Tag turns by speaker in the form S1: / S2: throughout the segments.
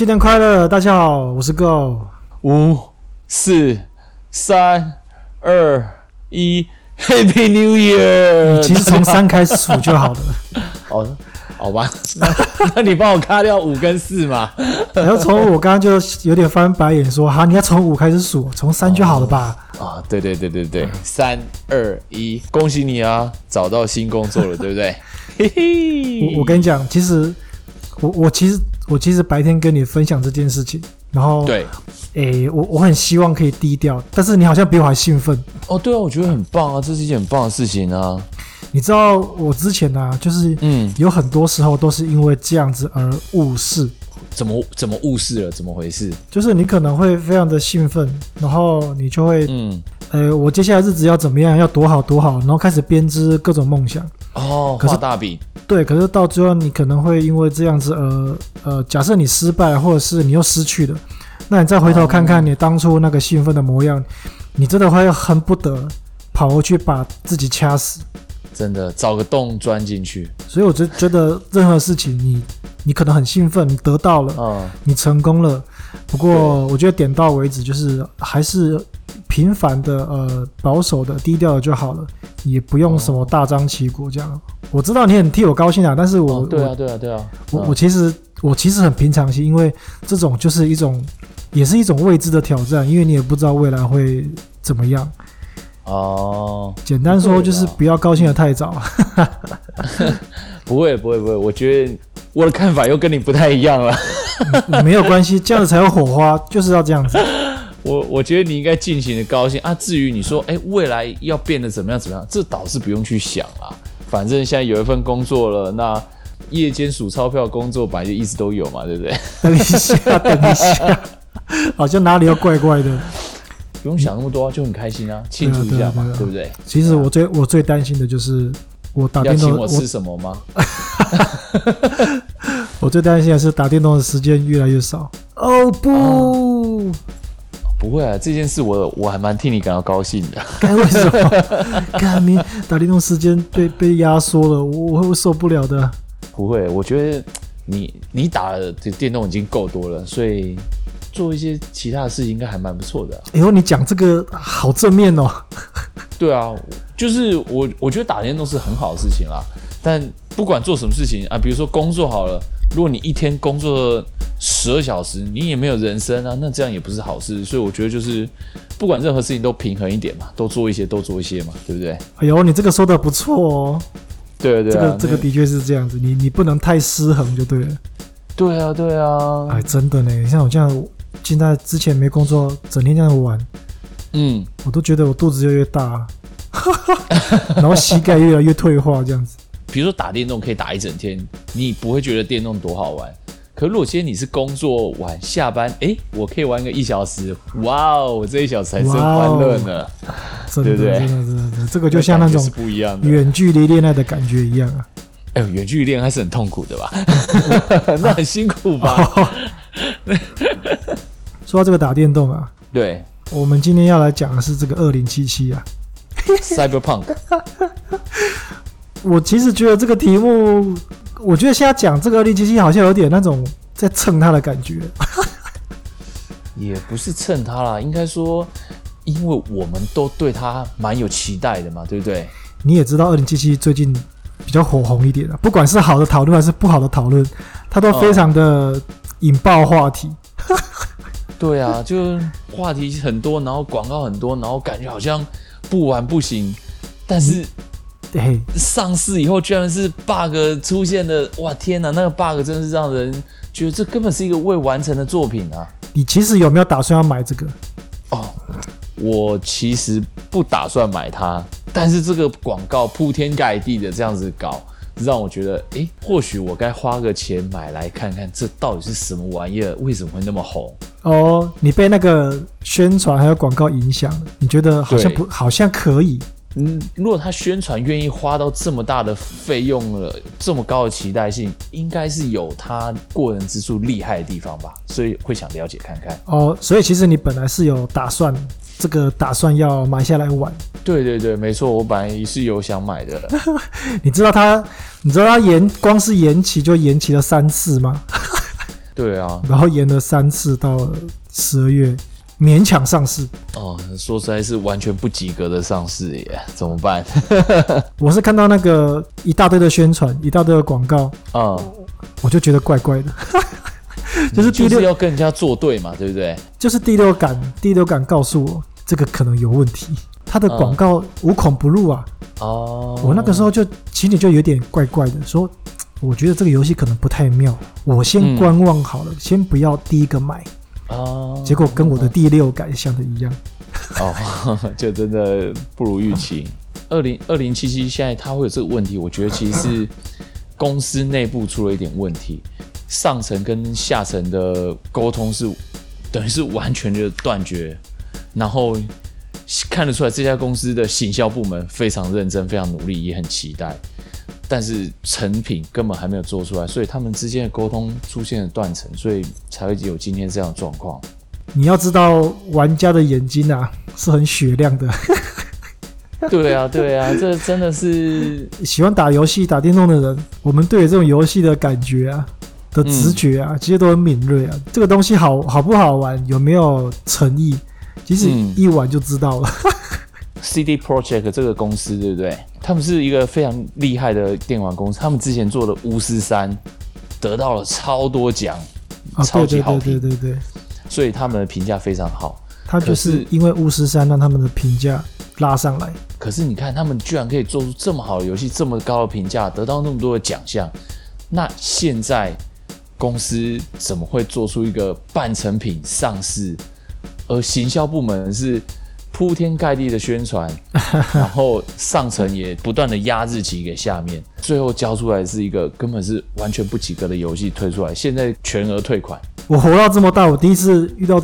S1: 新年快乐，大家好，我是 Go。
S2: 五、四、三、二、一，Happy New Year！
S1: 你其实从三开始数就好了。
S2: 哦，好吧，那 那你帮我卡掉五跟四嘛？
S1: 然后从我刚刚就有点翻白眼说，哈，你要从五开始数，从三就好了吧？
S2: 啊、哦，对对对对对，三二一，恭喜你啊，找到新工作了，对不对？嘿嘿，
S1: 我我跟你讲，其实我我其实。我其实白天跟你分享这件事情，然后
S2: 对，
S1: 诶，我我很希望可以低调，但是你好像比我还兴奋
S2: 哦。对啊，我觉得很棒啊，这是一件很棒的事情啊。
S1: 你知道我之前呢、啊，就是嗯，有很多时候都是因为这样子而误事。
S2: 怎么怎么误事了？怎么回事？
S1: 就是你可能会非常的兴奋，然后你就会嗯，呃，我接下来日子要怎么样，要多好多好，然后开始编织各种梦想。
S2: 哦，画大饼。
S1: 对，可是到最后，你可能会因为这样子，呃呃，假设你失败，或者是你又失去了，那你再回头看看你当初那个兴奋的模样，你真的会恨不得跑过去把自己掐死，
S2: 真的找个洞钻进去。
S1: 所以我就觉得任何事情你，你你可能很兴奋，你得到了，嗯，你成功了，不过我觉得点到为止，就是还是。平凡的，呃，保守的，低调的就好了，也不用什么大张旗鼓这样。哦、我知道你很替我高兴啊，但是我，
S2: 哦、对啊，对啊，对啊，
S1: 我、嗯、我其实我其实很平常心，因为这种就是一种，也是一种未知的挑战，因为你也不知道未来会怎么样。
S2: 哦，
S1: 简单说就是不要高兴的太早。
S2: 不会，不会，不会，我觉得我的看法又跟你不太一样了。
S1: 没有关系，这样子才有火花，就是要这样子。
S2: 我我觉得你应该尽情的高兴啊！至于你说，哎，未来要变得怎么样怎么样，这倒是不用去想啊。反正现在有一份工作了，那夜间数钞票工作本来就一直都有嘛，对不对？
S1: 等一下，等一下，好像哪里要怪怪的。
S2: 不用想那么多啊，就很开心啊，庆祝一下嘛，对，不对？
S1: 其实我最我最担心的就是我打电动，
S2: 要请我吃什么吗？
S1: 我，我最担心的是打电动的时间越来越少。哦不！啊
S2: 不会啊，这件事我我还蛮替你感到高兴的。
S1: 该为什么？干你打电动时间被被压缩了，我会受不了的。
S2: 不会，我觉得你你打的这电动已经够多了，所以做一些其他的事情应该还蛮不错的、啊。
S1: 哎呦，你讲这个好正面哦。
S2: 对啊，就是我我觉得打电动是很好的事情啦。但不管做什么事情啊，比如说工作好了，如果你一天工作。十二小时，你也没有人生啊，那这样也不是好事。所以我觉得就是，不管任何事情都平衡一点嘛，都做一些，都做一些嘛，对不对？
S1: 哎呦，你这个说的不错哦。
S2: 对对、啊，
S1: 这个这个的确是这样子，你你不能太失衡就对了。
S2: 对啊对啊，
S1: 哎，真的呢，像我这样，现在之前没工作，整天这样玩，
S2: 嗯，
S1: 我都觉得我肚子越来越大，然后膝盖越来越退化，这样子。
S2: 比如说打电动可以打一整天，你不会觉得电动多好玩。可如果今天你是工作晚下班，哎，我可以玩个一小时，哇哦，我这一小时才真欢乐呢，
S1: 对不对？真的，真的，这个就像那种不一样的远距离恋爱的感觉一样啊。
S2: 哎呦，远距离恋爱是很痛苦的吧？那很辛苦吧？
S1: 说到这个打电动啊，
S2: 对，
S1: 我们今天要来讲的是这个二零七七啊
S2: ，Cyberpunk。
S1: 我其实觉得这个题目。我觉得现在讲这个二零七七好像有点那种在蹭他的感觉，
S2: 也不是蹭他啦，应该说，因为我们都对他蛮有期待的嘛，对不对？
S1: 你也知道二零七七最近比较火红一点啊，不管是好的讨论还是不好的讨论，它都非常的引爆话题。
S2: 嗯、对啊，就话题很多，然后广告很多，然后感觉好像不玩不行，但是。
S1: 对，
S2: 上市以后居然是 bug 出现的，哇天哪，那个 bug 真是让人觉得这根本是一个未完成的作品啊！
S1: 你其实有没有打算要买这个？
S2: 哦，我其实不打算买它，但是这个广告铺天盖地的这样子搞，让我觉得，诶，或许我该花个钱买来看看，这到底是什么玩意儿？为什么会那么红？
S1: 哦，你被那个宣传还有广告影响了，你觉得好像不，好像可以。
S2: 嗯，如果他宣传愿意花到这么大的费用了，这么高的期待性，应该是有他过人之处厉害的地方吧，所以会想了解看看。
S1: 哦，所以其实你本来是有打算，这个打算要买下来玩。
S2: 对对对，没错，我本来也是有想买的。
S1: 你知道他，你知道他延光是延期就延期了三次吗？
S2: 对啊，
S1: 然后延了三次到十二月。勉强上市
S2: 哦，说实在是完全不及格的上市耶，怎么办？
S1: 我是看到那个一大堆的宣传，一大堆的广告啊，嗯、我就觉得怪怪的，
S2: 就是第六就是要跟人家作对嘛，对不对？
S1: 就是第六感，第六感告诉我这个可能有问题。他的广告无孔不入啊，哦、嗯，我那个时候就心里就有点怪怪的，说我觉得这个游戏可能不太妙，我先观望好了，嗯、先不要第一个买。哦，结果跟我的第六感想的一样，
S2: 哦，就真的不如预期。二零二零七七现在它会有这个问题，我觉得其实是 公司内部出了一点问题，上层跟下层的沟通是等于是完全的断绝，然后看得出来这家公司的行销部门非常认真，非常努力，也很期待。但是成品根本还没有做出来，所以他们之间的沟通出现了断层，所以才会有今天这样的状况。
S1: 你要知道，玩家的眼睛啊是很雪亮的。
S2: 对啊，对啊，这真的是
S1: 喜欢打游戏、打电动的人，我们对这种游戏的感觉啊、的直觉啊，其实都很敏锐啊。这个东西好好不好玩，有没有诚意，其实一玩就知道了。
S2: CD Project 这个公司对不对？他们是一个非常厉害的电玩公司。他们之前做的巫师三得到了超多奖，哦、超级好评，对对对对对，所以他们的评价非常好。
S1: 他就是因为巫师三让他们的评价拉上来。
S2: 可是你看，他们居然可以做出这么好的游戏，这么高的评价，得到那么多的奖项。那现在公司怎么会做出一个半成品上市？而行销部门是？铺天盖地的宣传，然后上层也不断的压日期给下面，最后交出来是一个根本是完全不及格的游戏推出来，现在全额退款。
S1: 我活到这么大，我第一次遇到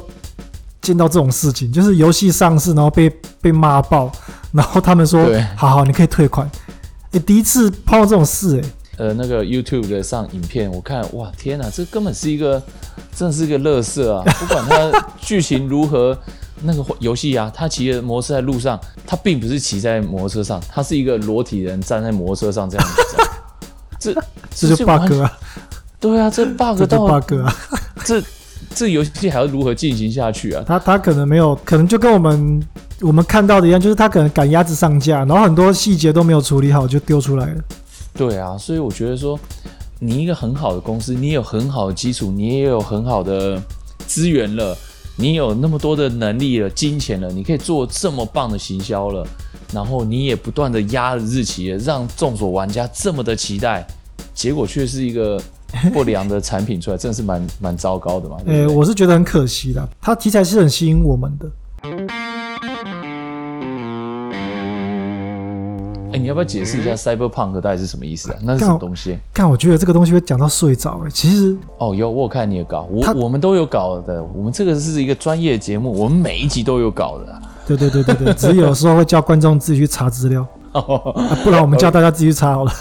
S1: 见到这种事情，就是游戏上市然后被 被骂爆，然后他们说对好好你可以退款。哎，第一次碰到这种事哎。
S2: 呃，那个 YouTube 的上影片，我看哇天哪，这根本是一个真的是一个乐色啊！不管它剧情如何。那个游戏啊，他骑的摩托车在路上，他并不是骑在摩托车上，他是一个裸体人站在摩托车上这样子。这
S1: 这就 bug 啊！
S2: 对啊，这 bug 到
S1: bug 啊！
S2: 这这游戏还要如何进行下去啊？
S1: 他他可能没有，可能就跟我们我们看到的一样，就是他可能赶鸭子上架，然后很多细节都没有处理好就丢出来了。
S2: 对啊，所以我觉得说，你一个很好的公司，你有很好的基础，你也有很好的资源了。你有那么多的能力了、金钱了，你可以做这么棒的行销了，然后你也不断的压日期，让众所玩家这么的期待，结果却是一个 不良的产品出来，真的是蛮蛮糟糕的嘛。对对
S1: 欸，我是觉得很可惜的，它题材是很吸引我们的。
S2: 欸、你要不要解释一下 Cyberpunk 到底是什么意思啊？那是什么东西？
S1: 看，我觉得这个东西会讲到睡着。哎，其实
S2: 哦，有我有看你的稿，我他我们都有搞的。我们这个是一个专业节目，我们每一集都有搞的。
S1: 对对对对对，只是有时候会叫观众自己去查资料，啊，不然我们叫大家自己去查好了。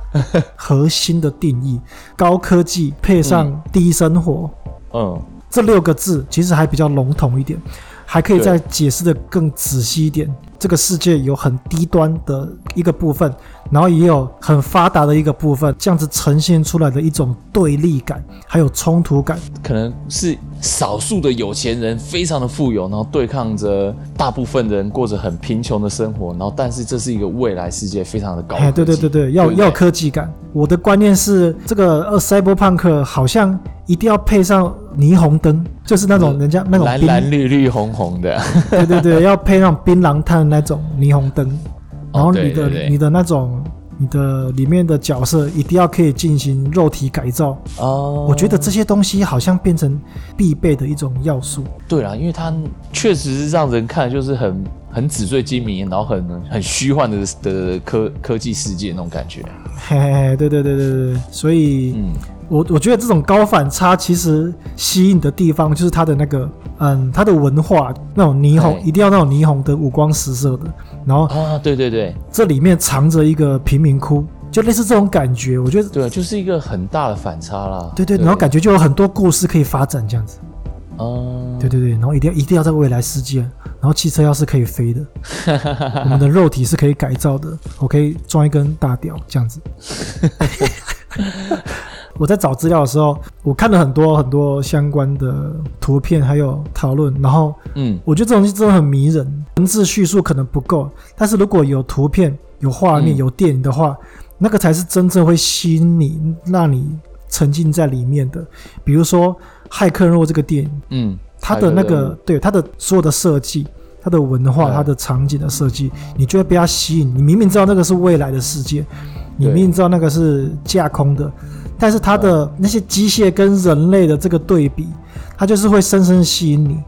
S1: 核心的定义：高科技配上低生活。嗯，这六个字其实还比较笼统一点，还可以再解释的更仔细一点。这个世界有很低端的一个部分，然后也有很发达的一个部分，这样子呈现出来的一种对立感，还有冲突感，
S2: 可能是少数的有钱人非常的富有，然后对抗着大部分人过着很贫穷的生活，然后但是这是一个未来世界，非常的高科技。
S1: 对对对对，要要科技感。我的观念是，这个呃，Cyberpunk 好像一定要配上霓虹灯，就是那种人家那种
S2: 蓝蓝绿绿红红的。
S1: 对对对，要配上槟榔摊那种霓虹灯，然后你的、你的那种你的里面的角色一定要可以进行肉体改造哦。我觉得这些东西好像变成必备的一种要素。
S2: 对啦，因为它确实是让人看就是很很纸醉金迷，然后很很虚幻的的科科技世界那种感觉。
S1: 嘿嘿嘿，对对对对对，所以，嗯，我我觉得这种高反差其实吸引的地方就是它的那个，嗯，它的文化那种霓虹，一定要那种霓虹的五光十色的，然后
S2: 啊，对对对，
S1: 这里面藏着一个贫民窟，就类似这种感觉，我觉得
S2: 对，就是一个很大的反差啦。
S1: 对对，对，然后感觉就有很多故事可以发展这样子。哦，对对对，然后一定要一定要在未来世界，然后汽车要是可以飞的，我们的肉体是可以改造的，我可以装一根大屌这样子。我在找资料的时候，我看了很多很多相关的图片，还有讨论，然后，嗯，我觉得这东西真的很迷人。文字叙述可能不够，但是如果有图片、有画面、有电影的话，嗯，那个才是真正会吸引你，让你沉浸在里面的。比如说《骇客任务》这个电影，嗯，它的那个对它的所有的设计。它的文化、它的场景的设计，你就会被它吸引。你明明知道那个是未来的世界，你明明知道那个是架空的，但是它的那些机械跟人类的这个对比，它就是会深深吸引你。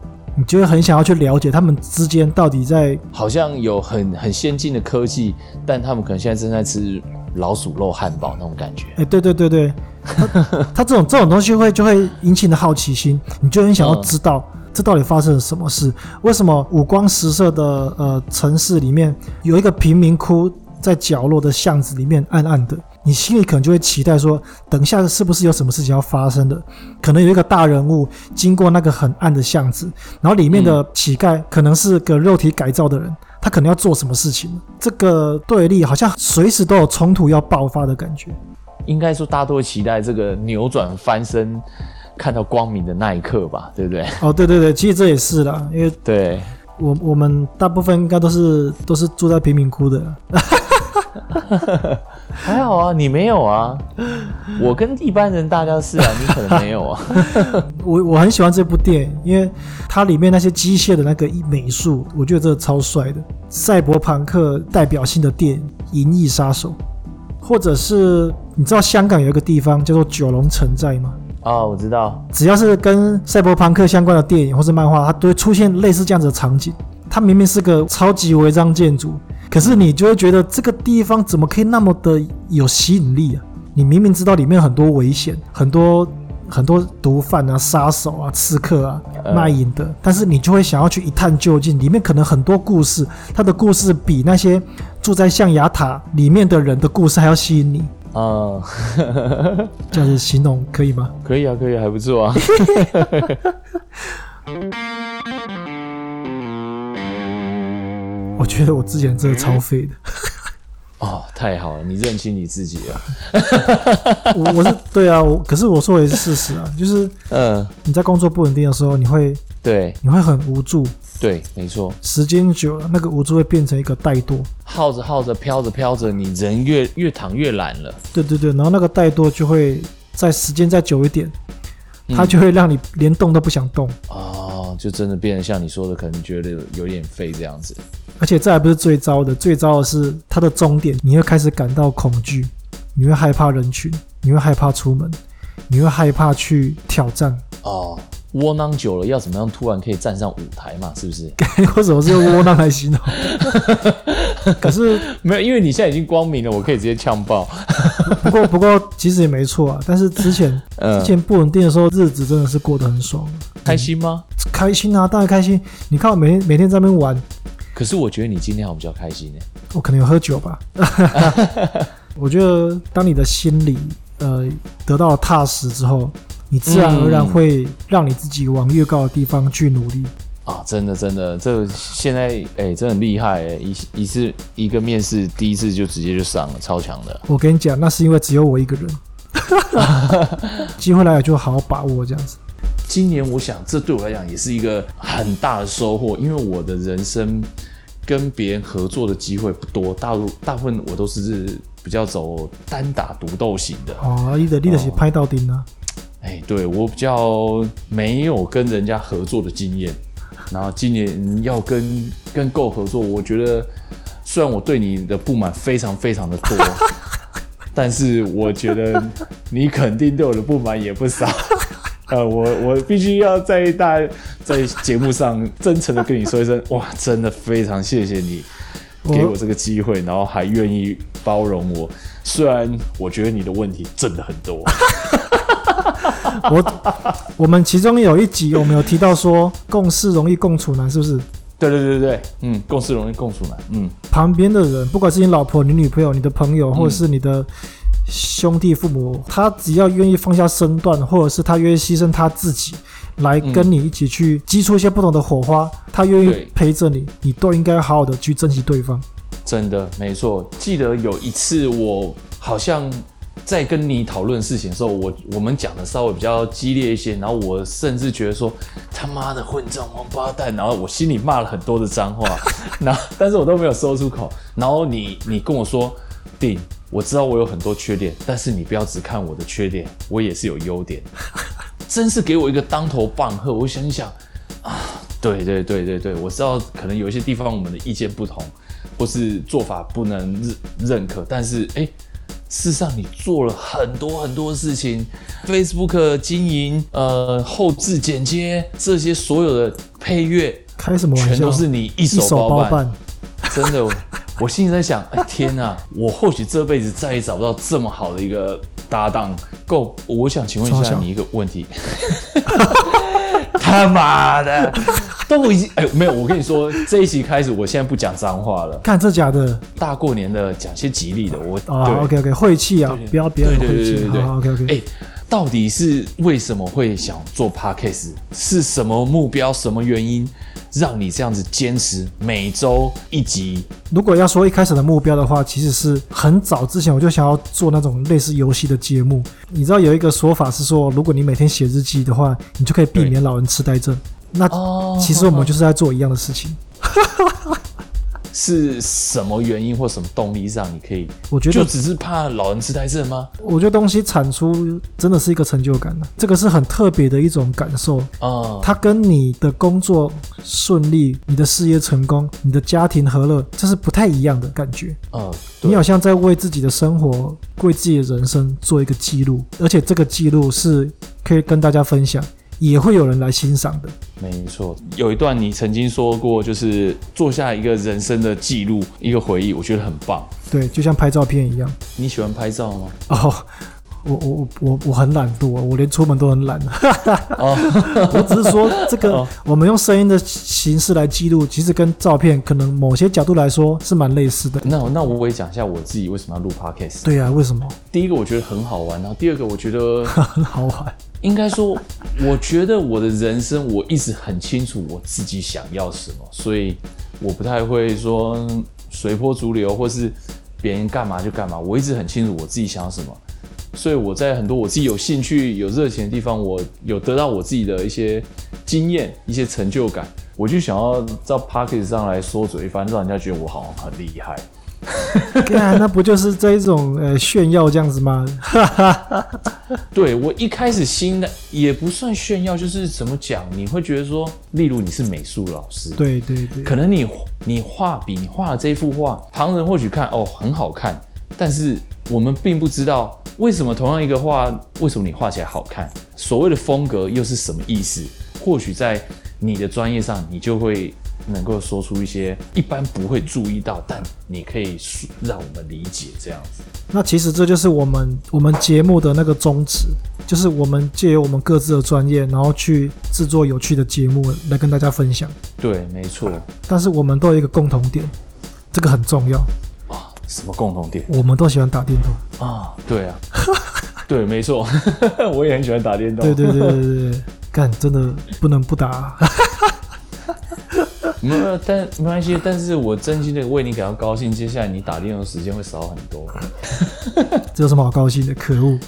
S1: 你就会很想要去了解他们之间到底在……
S2: 好像有很很先进的科技，但他们可能现在正在吃老鼠肉汉堡那种感觉。
S1: 哎，对对对对，它它 这种这种东西会就会引起你的好奇心，你就很想要知道。这到底发生了什么事？为什么五光十色的呃城市里面有一个贫民窟在角落的巷子里面暗暗的？你心里可能就会期待说，等一下是不是有什么事情要发生的？可能有一个大人物经过那个很暗的巷子，然后里面的乞丐可能是个肉体改造的人，他可能要做什么事情？这个对立好像随时都有冲突要爆发的感觉。
S2: 应该说，大家都会期待这个扭转翻身。看到光明的那一刻吧，对不对？
S1: 哦，对对对，其实这也是啦，因为
S2: 对
S1: 我我们大部分应该都是都是住在贫民窟的，
S2: 还好啊，你没有啊，我跟一般人大家是啊，你可能没有啊。
S1: 我我很喜欢这部电影，因为它里面那些机械的那个美术，我觉得真的超帅的。赛博朋克代表性的电影《银翼杀手》，或者是你知道香港有一个地方叫做九龙城寨吗？
S2: 哦，我知道，
S1: 只要是跟赛博朋克相关的电影或是漫画，它都会出现类似这样子的场景。它明明是个超级违章建筑，可是你就会觉得这个地方怎么可以那么的有吸引力啊？你明明知道里面很多危险，很多很多毒贩啊、杀手啊、刺客啊、卖淫的，但是你就会想要去一探究竟。里面可能很多故事，它的故事比那些住在象牙塔里面的人的故事还要吸引你。啊，这样子形容可以吗？
S2: 可以啊，可以，还不错啊。
S1: 我觉得我之前真的超废的。
S2: 哦，太好了，你认清你自己了。
S1: 我我是对啊，我可是我说的也是事实啊，就是嗯，你在工作不稳定的时候，你会对，你会很无助。
S2: 对，没错。
S1: 时间久了，那个无助会变成一个怠惰，
S2: 耗着耗着，飘着飘着，你人越越躺越懒了。
S1: 对对对，然后那个怠惰就会在时间再久一点，嗯、它就会让你连动都不想动。
S2: 哦，就真的变得像你说的，可能觉得有点废这样子。
S1: 而且这还不是最糟的，最糟的是它的终点，你会开始感到恐惧，你会害怕人群，你会害怕出门，你会害怕去挑战。
S2: 哦。窝囊久了，要怎么样突然可以站上舞台嘛？是不是？
S1: 为什么是用窝囊来形容？可是
S2: 没有，因为你现在已经光明了，我可以直接呛爆。
S1: 不过，不过其实也没错啊。但是之前，之前不稳定的时候，日子真的是过得很爽，
S2: 开心吗？
S1: 开心啊，当然开心。你看我每天每天在那边玩。
S2: 可是我觉得你今天好像比较开心呢。
S1: 我可能有喝酒吧。我觉得当你的心理呃得到了踏实之后。你自然而然会让你自己往越高的地方去努力、
S2: 嗯、啊！真的，真的，这个现在哎、欸，真的很厉害哎！一一次一个面试，第一次就直接就上了，超强的。
S1: 我跟你讲，那是因为只有我一个人，机会来了就好好把握这样子。
S2: 今年我想，这对我来讲也是一个很大的收获，因为我的人生跟别人合作的机会不多，大陆大部分我都是比较走单打独斗型的。
S1: 哦，你的你的是拍到顶啊。
S2: 哎、欸，对，我比较没有跟人家合作的经验，然后今年要跟跟 Go 合作，我觉得虽然我对你的不满非常非常的多，但是我觉得你肯定对我的不满也不少。呃，我我必须要在大在节目上真诚的跟你说一声，哇，真的非常谢谢你给我这个机会，然后还愿意包容我，虽然我觉得你的问题真的很多。
S1: 我我们其中有一集，我们有提到说，共事容易共处难，是不是？
S2: 对对对对，嗯，共事容易共处难，嗯，
S1: 旁边的人，不管是你老婆、你女朋友、你的朋友，或者是你的兄弟、父母，嗯、他只要愿意放下身段，或者是他愿意牺牲他自己，来跟你一起去激出一些不同的火花，他愿意陪着你，你都应该好好的去珍惜对方。
S2: 真的没错，记得有一次我好像。在跟你讨论事情的时候，我我们讲的稍微比较激烈一些，然后我甚至觉得说他妈的混账王八蛋，然后我心里骂了很多的脏话，然后但是我都没有说出口。然后你你跟我说，丁，我知道我有很多缺点，但是你不要只看我的缺点，我也是有优点。真是给我一个当头棒喝。我想一想啊，对对对对对，我知道可能有一些地方我们的意见不同，或是做法不能认认可，但是哎。事实上，你做了很多很多事情，Facebook 经营、呃后制剪接这些所有的配乐，
S1: 开什么玩笑？
S2: 全都是你一手包办。真的，我心里在想，哎天哪，我或许这辈子再也找不到这么好的一个搭档。够，我想请问一下你一个问题。他妈的！都已经哎，没有，我跟你说，这一集开始，我现在不讲脏话了。
S1: 看这假的，
S2: 大过年的讲些吉利的。我
S1: 啊，OK OK，晦气啊，不要不要晦气。对对对对，OK OK。哎，
S2: 到底是为什么会想做 Podcast？是什么目标？什么原因让你这样子坚持每周一集？
S1: 如果要说一开始的目标的话，其实是很早之前我就想要做那种类似游戏的节目。你知道有一个说法是说，如果你每天写日记的话，你就可以避免老人痴呆症。那其实我们就是在做一样的事情。
S2: 是什么原因或什么动力让你可以？我觉得就只是怕老人痴呆症吗？
S1: 我觉得东西产出真的是一个成就感的，这个是很特别的一种感受啊。它跟你的工作顺利、你的事业成功、你的家庭和乐，这是不太一样的感觉啊。你好像在为自己的生活、为自己的人生做一个记录，而且这个记录是可以跟大家分享。也会有人来欣赏的。
S2: 没错，有一段你曾经说过，就是做下一个人生的记录，一个回忆，我觉得很棒。
S1: 对，就像拍照片一样。
S2: 你喜欢拍照吗？
S1: 哦，我我我我很懒惰，我连出门都很懒。哦，我只是说这个，我们用声音的形式来记录，其实跟照片可能某些角度来说是蛮类似的。
S2: 那那我也讲一下我自己为什么要录 Podcast。
S1: 对啊，为什么？
S2: 第一个我觉得很好玩，然后第二个我觉得
S1: 很好玩。
S2: 应该说，我觉得我的人生我一直很清楚我自己想要什么，所以我不太会说随波逐流，或是别人干嘛就干嘛。我一直很清楚我自己想要什么，所以我在很多我自己有兴趣、有热情的地方，我有得到我自己的一些经验、一些成就感，我就想要在 Podcast 上来说嘴一番，让人家觉得我好像很厉害。
S1: 对啊、那不就是这一种呃炫耀这样子吗？
S2: 对，我一开始新的也不算炫耀，就是怎么讲？你会觉得说，例如你是美术老师，
S1: 对对对，
S2: 可能你你画笔，你画的这幅画，旁人或许看哦很好看，但是我们并不知道为什么同样一个画，为什么你画起来好看？所谓的风格又是什么意思？或许在你的专业上，你就会。能够说出一些一般不会注意到，但你可以让我们理解这样子。
S1: 那其实这就是我们我们节目的那个宗旨，就是我们借由我们各自的专业，然后去制作有趣的节目来跟大家分享。
S2: 对，没错。
S1: 但是我们都有一个共同点，这个很重要
S2: 啊。什么共同点？
S1: 我们都喜欢打电动
S2: 啊。对啊，对，没错，我也很喜欢打电动。
S1: 对对对对对对，干真的不能不打。
S2: 没有，但没关系。但是我真心的为你感到高兴。接下来你打电动的时间会少很多。
S1: 这有什么好高兴的？可恶！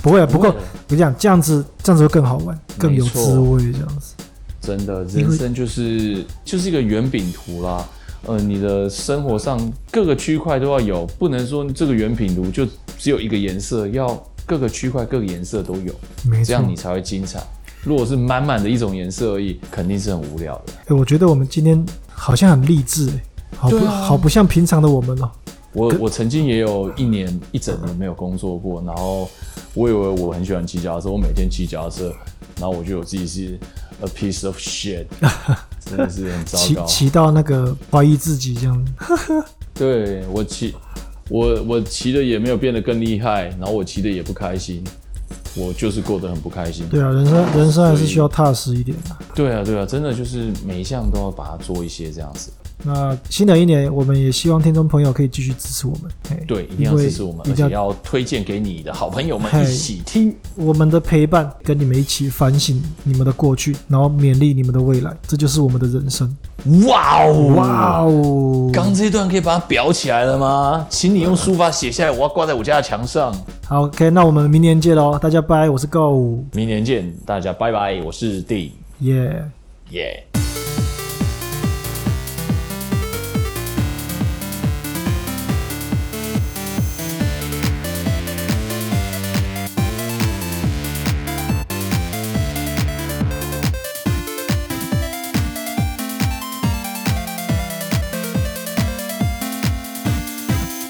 S1: 不会啊，不过我跟你讲，这样子这样子会更好玩，更有滋味。这样子，
S2: 真的，人生就是就是一个圆饼图啦。呃，你的生活上各个区块都要有，不能说这个原品图就只有一个颜色，要各个区块各个颜色都有，没错，这样你才会精彩。如果是满满的一种颜色而已，肯定是很无聊的。
S1: 哎，我觉得我们今天好像很励志，哎，好不、啊、好不像平常的我们哦。
S2: 我我曾经也有一年一整年没有工作过，然后我以为我很喜欢骑脚踏车，我每天骑脚踏车，然后我觉得我自己是 a piece of shit，真的是很糟糕，
S1: 骑骑到那个怀疑自己这样。
S2: 对，我骑，我我骑的也没有变得更厉害，然后我骑的也不开心。我就是过得很不开心。
S1: 对啊，人生人生还是需要踏实一点的。
S2: 对啊，对啊，真的就是每一项都要把它做一些这样子。
S1: 那新的一年，我们也希望听众朋友可以继续支持我们。
S2: 对，一定要支持我们，而且要推荐给你的好朋友们一起听。
S1: 我们的陪伴，跟你们一起反省你们的过去，然后勉励你们的未来，这就是我们的人生。
S2: 哇哦，
S1: 哇哦！
S2: 刚这一段可以把它裱起来了吗？请你用书法写下来，我要挂在我家的墙上。
S1: 好，OK，那我们明年见喽，大家拜，我是 Go。
S2: 明年见，大家拜拜，我是 D。
S1: 耶
S2: 耶。